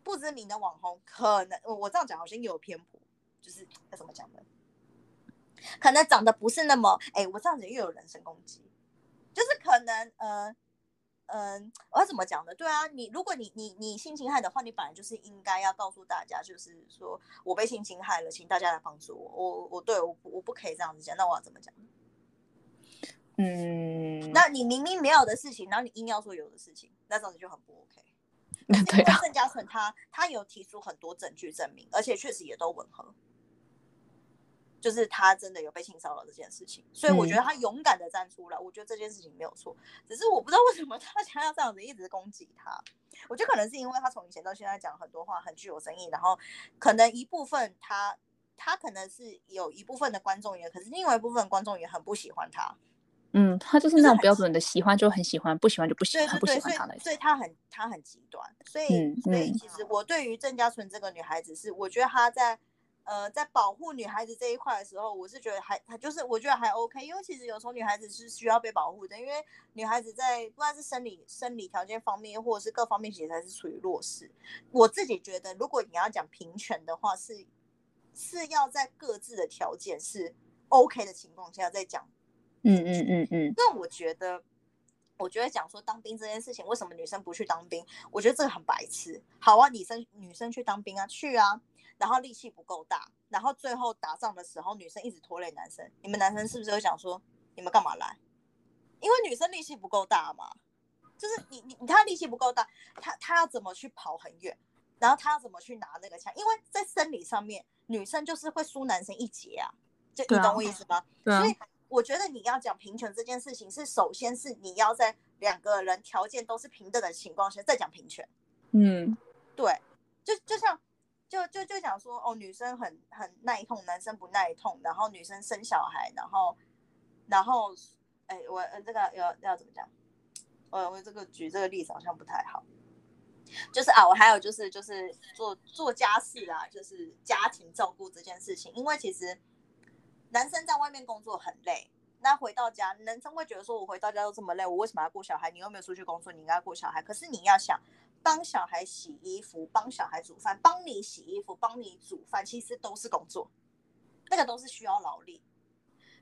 不知名的网红，可能我这样讲好像有偏颇，就是要怎么讲呢？可能长得不是那么哎，我这样子又有人身攻击。就是可能，呃，嗯，我要怎么讲呢？对啊，你如果你你你性侵害的话，你本来就是应该要告诉大家，就是说我被性侵害了，请大家来帮助我。我我对我我不可以这样子讲，那我要怎么讲？嗯，那你明明没有的事情，然后你硬要说有的事情，那这样子就很不 OK。对啊，郑家纯他他有提出很多证据证明，而且确实也都吻合。就是他真的有被性骚扰这件事情，所以我觉得他勇敢的站出来，我觉得这件事情没有错。只是我不知道为什么大家要这样子一直攻击他。我觉得可能是因为他从以前到现在讲很多话很具有争议，然后可能一部分他他可能是有一部分的观众也，可是另外一部分观众也很不喜欢他。嗯，他就是那种标准的喜欢就很喜欢，不喜欢就不喜欢，不喜欢他的。所以他很他很极端。所以所以其实我对于郑嘉纯这个女孩子是，我觉得她在。呃，在保护女孩子这一块的时候，我是觉得还，就是我觉得还 OK，因为其实有时候女孩子是需要被保护的，因为女孩子在不管是生理生理条件方面，或者是各方面，其实还是处于弱势。我自己觉得，如果你要讲平权的话，是是要在各自的条件是 OK 的情况下再讲。嗯嗯嗯嗯。那我觉得，我觉得讲说当兵这件事情，为什么女生不去当兵？我觉得这个很白痴。好啊，女生女生去当兵啊，去啊。然后力气不够大，然后最后打仗的时候，女生一直拖累男生。你们男生是不是会想说，你们干嘛来？因为女生力气不够大嘛。就是你你你，他力气不够大，她她要怎么去跑很远？然后她要怎么去拿那个枪？因为在生理上面，女生就是会输男生一截啊。就你懂我意思吗？所以我觉得你要讲平权这件事情，是首先是你要在两个人条件都是平等的情况下再讲平权。嗯，对，就就像。就就就讲说哦，女生很很耐痛，男生不耐痛，然后女生生小孩，然后然后哎，我这个要要怎么讲？我我这个举这个例子好像不太好。就是啊，我还有就是就是做做家事啊，就是家庭照顾这件事情，因为其实男生在外面工作很累，那回到家，男生会觉得说我回到家都这么累，我为什么要顾小孩？你又没有出去工作，你应该顾小孩。可是你要想。帮小孩洗衣服，帮小孩煮饭，帮你洗衣服，帮你煮饭，其实都是工作，那个都是需要劳力。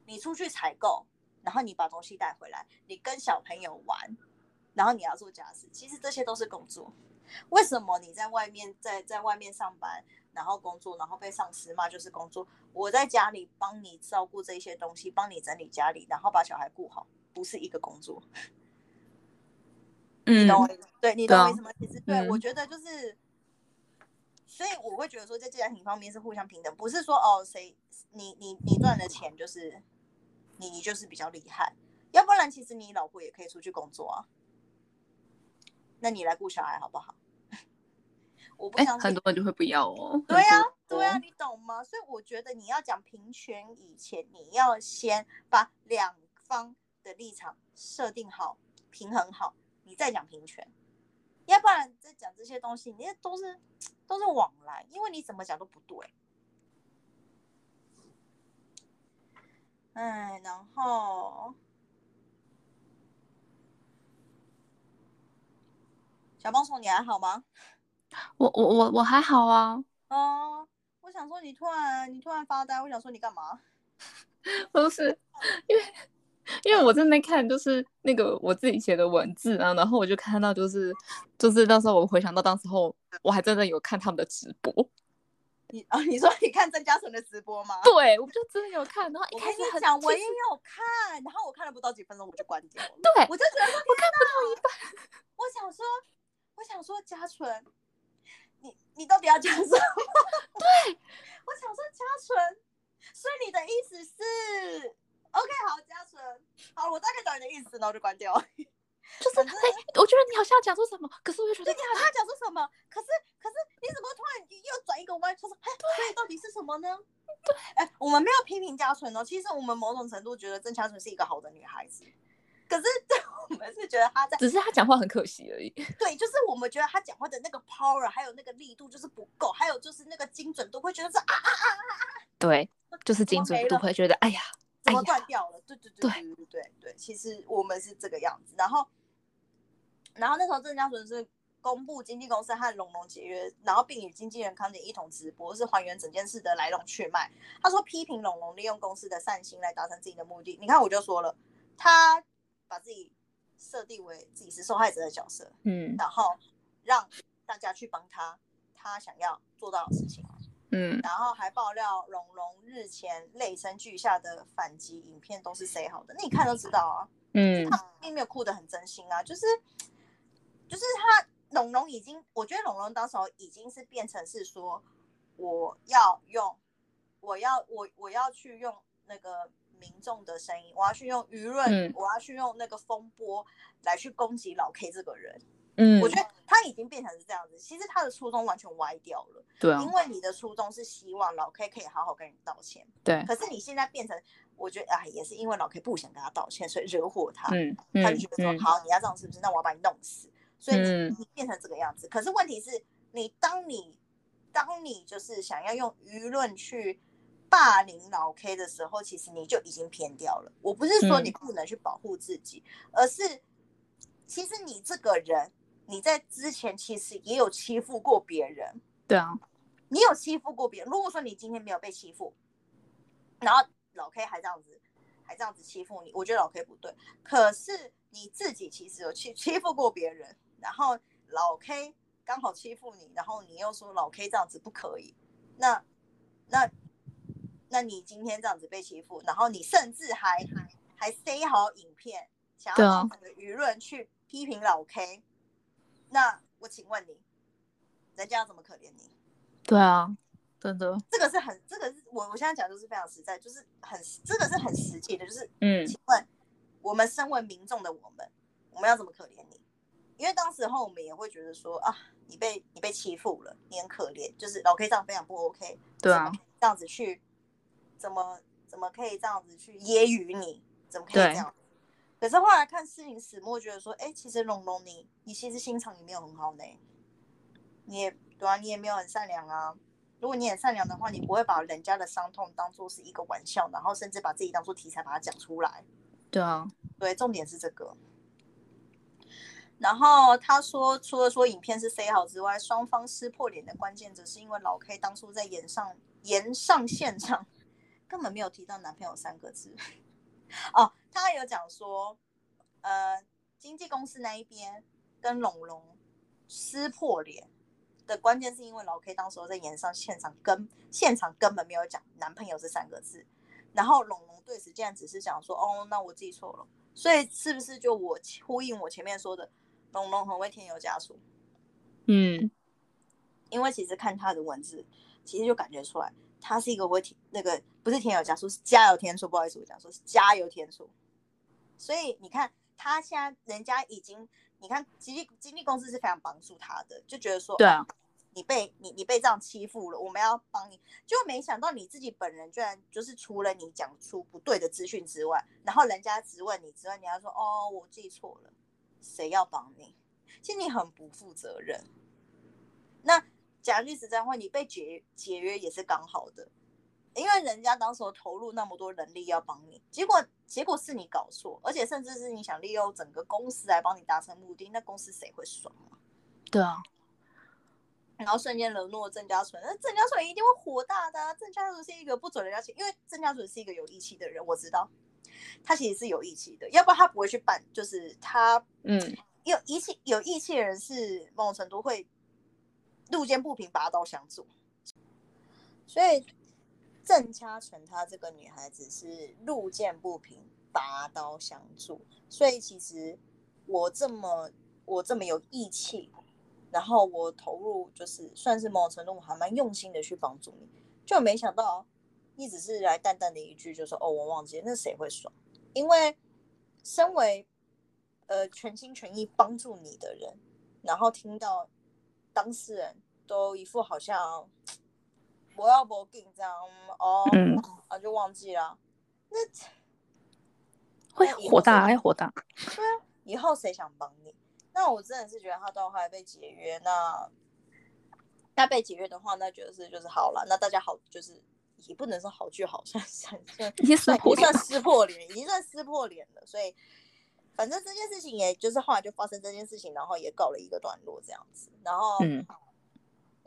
你出去采购，然后你把东西带回来，你跟小朋友玩，然后你要做家事，其实这些都是工作。为什么你在外面在在外面上班，然后工作，然后被上司骂就是工作？我在家里帮你照顾这些东西，帮你整理家里，然后把小孩顾好，不是一个工作。你懂我意思？对你懂我意思吗？其实对我觉得就是，所以我会觉得说，在家庭方面是互相平等，不是说哦，谁你你你赚的钱就是你你就是比较厉害，要不然其实你老婆也可以出去工作啊。那你来顾小孩好不好？我不想很多人就会不要哦。对呀，对呀，你懂吗？所以我觉得你要讲平权以前，你要先把两方的立场设定好，平衡好。你再讲平权，要不然再讲这些东西，你都是都是往来，因为你怎么讲都不对。哎，然后小帮手，你还好吗？我我我我还好啊。哦，我想说你突然你突然发呆，我想说你干嘛？不是，因为。因为我正在那看，就是那个我自己写的文字啊，然后我就看到，就是就是到时候我回想到当时候，我还真的有看他们的直播。你啊，你说你看曾嘉纯的直播吗？对，我就真的有看，然后一开始讲我也有看，然后我看了不到几分钟我就关掉了。对，我就觉得我看不到一半。我想说，我想说嘉纯，你你到底要讲什么？对，我想说嘉纯，所以你的意思是？OK，好，嘉纯，好，我大概懂你的意思，然后就关掉。就是，哎，我觉得你好像要讲出什么，可是我又觉得你好像要讲出什么，可是，可是你怎么突然又转一个弯，说说，哎，所以到底是什么呢？对，哎，我们没有批评嘉纯哦，其实我们某种程度觉得郑嘉纯是一个好的女孩子，可是 我们是觉得她在，只是她讲话很可惜而已。对，就是我们觉得她讲话的那个 power 还有那个力度就是不够，还有就是那个精准度会觉得是啊啊啊啊啊，对，就是精准度会觉得哎呀，怎么断掉了？对对对对对对对，其实我们是这个样子。然后，然后那时候郑家纯是公布经纪公司和龙龙解约，然后并与经纪人康姐一同直播，是还原整件事的来龙去脉。他说批评龙龙利用公司的善心来达成自己的目的。你看，我就说了，他把自己设定为自己是受害者的角色，嗯然后让大家去帮他他想要做到的事情。嗯。然后还爆料龙龙日前泪声俱下的反击影片都是谁好的，那你看都知道啊，嗯。他并没有哭得很真心啊，就是就是他龙龙已经，我觉得龙龙当时候已经是变成是说我要用，我要我我要去用那个民众的声音，我要去用舆论，嗯。我要去用那个风波来去攻击老 K 这个人，嗯，我觉得他已经变成是这样子，其实他的初衷完全歪掉了。对啊因，为你的初衷是希望老 K 可以好好跟你道歉，对，可是你现在变成，我觉得啊，也是因为老 K 不想跟他道歉，所以惹火他，嗯他就觉得说，好，你要这样是不是？那我要把你弄死，所以你、变成这个样子。可是问题是你当你当你就是想要用舆论去霸凌老 K 的时候，其实你就已经偏掉了。我不是说嗯你不能去保护自己，而是其实你这个人，你在之前其实也有欺负过别人。对啊，你有欺负过别人？如果说你今天没有被欺负，然后老 K 还这样子，还这样子欺负你，我觉得老 K 不对。可是你自己其实有欺欺负过别人，然后老 K 刚好欺负你，然后你又说老 K 这样子不可以，那那那你今天这样子被欺负，然后你甚至还还塞好影片，想要舆论去批评老 K，那我请问你，人家要怎么可怜你？对啊，真的，这个是很，这个是我我现在讲就是非常实在，就是很这个是很实际的，就是嗯请问我们身为民众的我们，我们要怎么可怜你？因为当时候我们也会觉得说啊，你被你被欺负了，你很可怜，就是老 K 这样非常不 OK，对啊这样子去，怎么怎么可以这样子去揶揄你？怎么可以这样？可是后来看事情始末，觉得说，哎，其实龙龙你你其实心肠也没有很好呢，你也对啊，你也没有很善良啊。如果你很善良的话，你不会把人家的伤痛当做是一个玩笑，然后甚至把自己当做题材把它讲出来。对啊，对，重点是这个。然后他说，除了说影片是 say 好之外，双方撕破脸的关键，则是因为老 K 当初在演上演上现场 根本没有提到男朋友三个字。哦，他有讲说，呃，经纪公司那一边跟龙龙撕破脸的关键，是因为老 K 当时候在演上现场跟现场根本没有讲男朋友这三个字，然后龙龙对此竟然只是讲说，哦，那我记错了。所以是不是就我呼应我前面说的，龙龙很会添油加醋？嗯因为其实看他的文字，其实就感觉出来，他是一个会添那个不是添油加醋，是加油添醋。不好意思，我讲说是加油添醋。所以你看，他现在人家已经，你看经纪经纪公司是非常帮助他的，就觉得说，对啊，你被你你被这样欺负了，我们要帮你，就没想到你自己本人居然就是除了你讲出不对的资讯之外，然后人家质问你之外，你还说哦我记错了，谁要帮你？其实你很不负责任。那讲句实在话，你被解解约也是刚好的，因为人家当时候投入那么多人力要帮你，结果结果是你搞错，而且甚至是你想利用整个公司来帮你达成目的，那公司谁会爽啊？对啊，然后瞬间惹怒了郑家纯，那郑家纯一定会火大的、啊。郑家纯是一个不准人家请，因为郑家纯是一个有义气的人，我知道他其实是有义气的，要不然他不会去办。就是他嗯有义气、有义气的人是某种程度会路见不平拔刀相助，所以郑嘉纯她这个女孩子是路见不平拔刀相助，所以其实我这么我这么有义气，然后我投入就是算是某种程度我还蛮用心的去帮助你，就没想到你只是来淡淡的一句就说哦我忘记了，那谁会爽？因为身为呃全心全意帮助你的人，然后听到当事人都一副好像我要不给这样哦，嗯，啊就忘记了，那会火大，谁会火大，以后谁想帮你？那我真的是觉得他到后来被解约，那那被解约的话，那觉得是就是好了，那大家好就是也不能说好聚好散，算算已经算撕破脸，已经算撕破脸了。所以反正这件事情也就是后来就发生这件事情，然后也告了一个段落这样子，然后嗯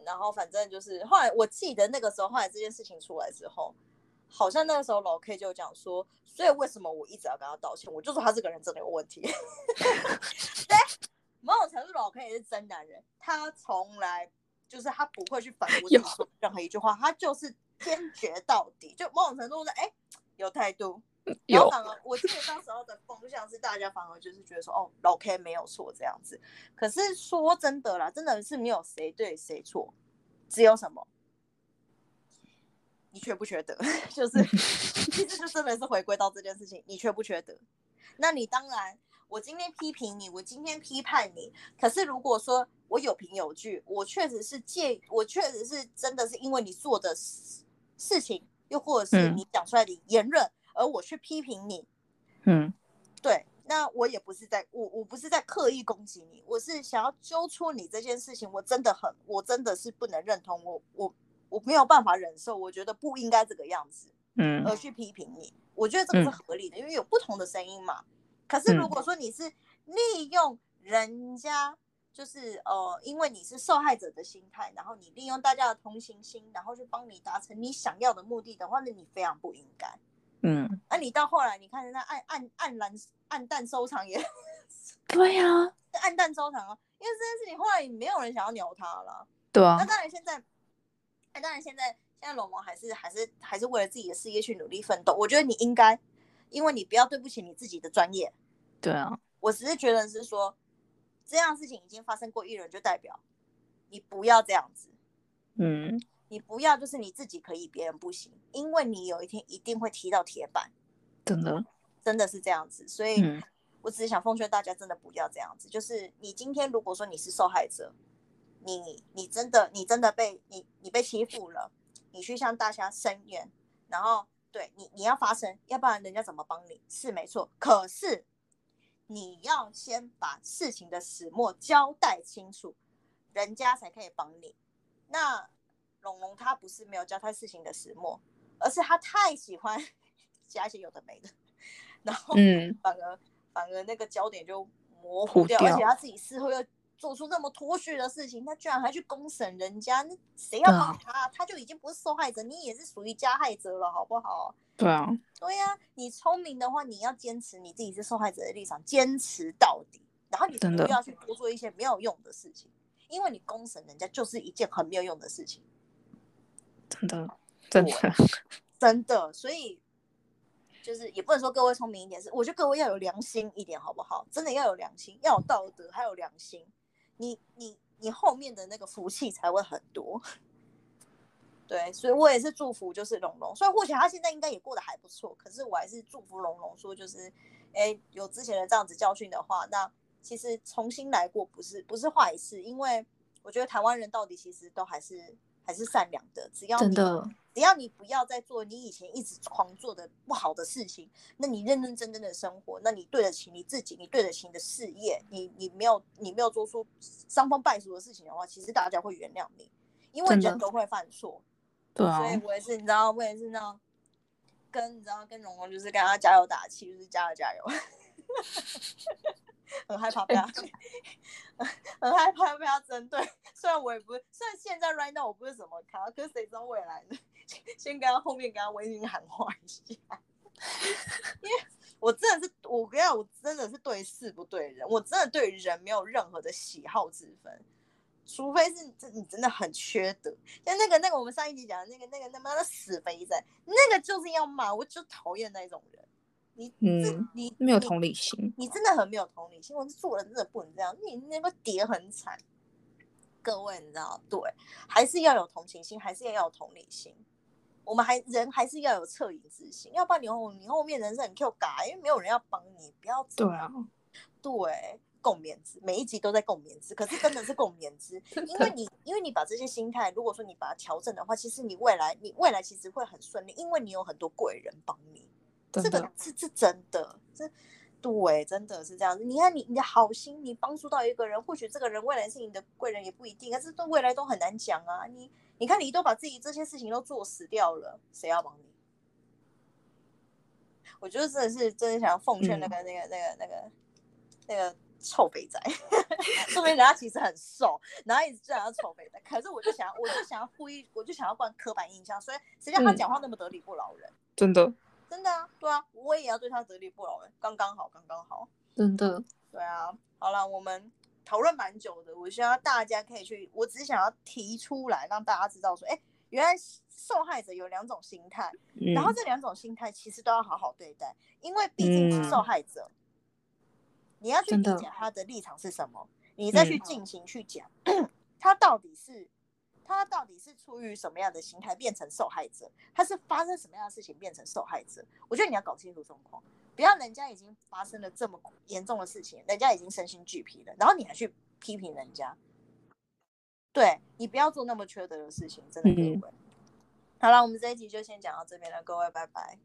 然后反正就是后来我记得那个时候，后来这件事情出来之后，好像那个时候老 K 就讲说，所以为什么我一直要跟他道歉？我就说他这个人真的有问题。对，某种程度老 K 也是真男人，他从来就是他不会去反驳任何一句话，他就是坚决到底。就某种程度是哎有态度，然后有反而我记得当时候的风向是大家反而就是觉得说，哦，老 K 没有错这样子。可是说真的啦，真的是没有谁对谁错，只有什么，你缺不缺德？就是其实就真的是回归到这件事情，你缺不缺德？那你当然，我今天批评你，我今天批判你，可是如果说我有凭有据，我确实是借，我确实是真的是因为你做的事事情，又或者是嗯你讲出来的言论，而我去批评你，嗯对，那我也不是在我我不是在刻意攻击你，我是想要揪出你这件事情，我真的很，我真的是不能认同，我我我没有办法忍受，我觉得不应该这个样子，嗯而去批评你，我觉得这个是嗯合理的，因为有不同的声音嘛。可是如嗯果说你是利用人家，就是呃，因为你是受害者的心态，然后你利用大家的同情心，然后去帮你达成你想要的目的的话，那你非常不应该。嗯，那、你到后来，你看人家暗暗暗然暗淡收场也对呀、暗淡收场 啊，因为这件事情后来也没有人想要鸟他了。对啊那，当然现在，那当然现在现在龙王还是还是还是为了自己的事业去努力奋斗。我觉得你应该，因为你不要对不起你自己的专业。对啊，我只是觉得是说，这样事情已经发生过一轮，就代表你不要这样子，嗯你不要就是你自己可以，别人不行，因为你有一天一定会踢到铁板，真的，真的是这样子。所以嗯我只是想奉劝大家，真的不要这样子。就是你今天如果说你是受害者，你你真的你真的被你你被欺负了，你去向大家申冤，然后对你你要发声，要不然人家怎么帮你？是没错，可是你要先把事情的始末交代清楚，人家才可以帮你。那龙龙他不是没有交代事情的始末，而是他太喜欢 加一些有的没的，然后嗯反而反而那个焦点就模糊掉，掉而且他自己事后又做出那么脱序的事情，他居然还去公审人家，那谁要他？他就已经不是受害者，你也是属于加害者了，好不好？对啊，对呀、你聪明的话，你要坚持你自己是受害者的立场，坚持到底，然后你不要去多做一些没有用的事情，因为你公审人家就是一件很没有用的事情。真的真的，真的，所以就是也不能说各位聪明一点，是我觉得各位要有良心一点，好不好？真的要有良心，要有道德，还有良心，你你你后面的那个福气才会很多。对，所以我也是祝福，就是龙龙。虽然或许他现在应该也过得还不错，可是我还是祝福龙龙说，就是，哎，有之前的这样子教训的话，那其实重新来过不是不是坏事，因为我觉得台湾人到底其实都还是还是善良的，只要你真的，只要你不要再做你以前一直狂做的不好的事情，那你认认真真的生活，那你对得起你自己，你对得起你的事业，你你没有你没有做出伤风败俗的事情的话，其实大家会原谅你，因为人都会犯错。对啊所，以我也是，你知道，我也是那种跟你知道跟龙龙就是跟他加油打气，就是加油加油。很害怕被他，很害怕被他针对。虽然我也不是，虽然现在 right now 我不是怎么看，可是谁知道未来呢？先跟他后面跟他微信喊话一下，因为我真的是，我跟你讲，我真的是对事不对人，我真的对人没有任何的喜好之分。除非是真你真的很缺德，像那个那个我们上一集讲的那个那个他妈的死肥仔，那个就是要骂，我就讨厌那种人。你这嗯，你没有同理心，你真的很没有同理心，我做人真的不能这样，你那个跌很惨。各位，你知道，对，还是要有同情心，还是要有同理心。我们还人还是要有恻隐之心，要不然你后你后面人生很 Q 嘎，因为没有人要帮你，不要对啊，对，共勉之，每一集都在共勉之，可是真的是共勉之，因为你因为你把这些心态，如果说你把它调整的话，其实你未来你未来其实会很顺利，因为你有很多贵人帮你。这个，是是真的，这对，真的是这样子。你看你你的好心，你帮助到一个人，或许这个人未来是你的贵人也不一定，但是对未来都很难讲啊。你你看你都把自己这些事情都做死掉了，谁要帮你？我觉得真的是真的想要奉劝那个、那个那个那个那个臭肥仔，说明人家其实很瘦，然后一直这样臭肥仔。可是我就想要，我就想要故意，我就想要灌刻板印象，所以谁叫他讲话那么得理不饶人？真的，真的啊，对啊，我也要对他得理不饶人，刚刚好，刚刚好。真的，对啊，好了，我们讨论蛮久的，我希望大家可以去，我只是想要提出来，让大家知道说，哎，原来受害者有两种心态，然后这两种心态其实都要好好对待，因为毕竟是受害者，你要去理解他的立场是什么，你再去进行去讲，他到底是他到底是出于什么样的心态变成受害者，他是发生什么样的事情变成受害者，我觉得你要搞清楚状况。不要人家已经发生了这么严重的事情，人家已经身心俱疲了，然后你还去批评人家，对你不要做那么缺德的事情，真的各位。好了，我们这一集就先讲到这边了，各位拜拜。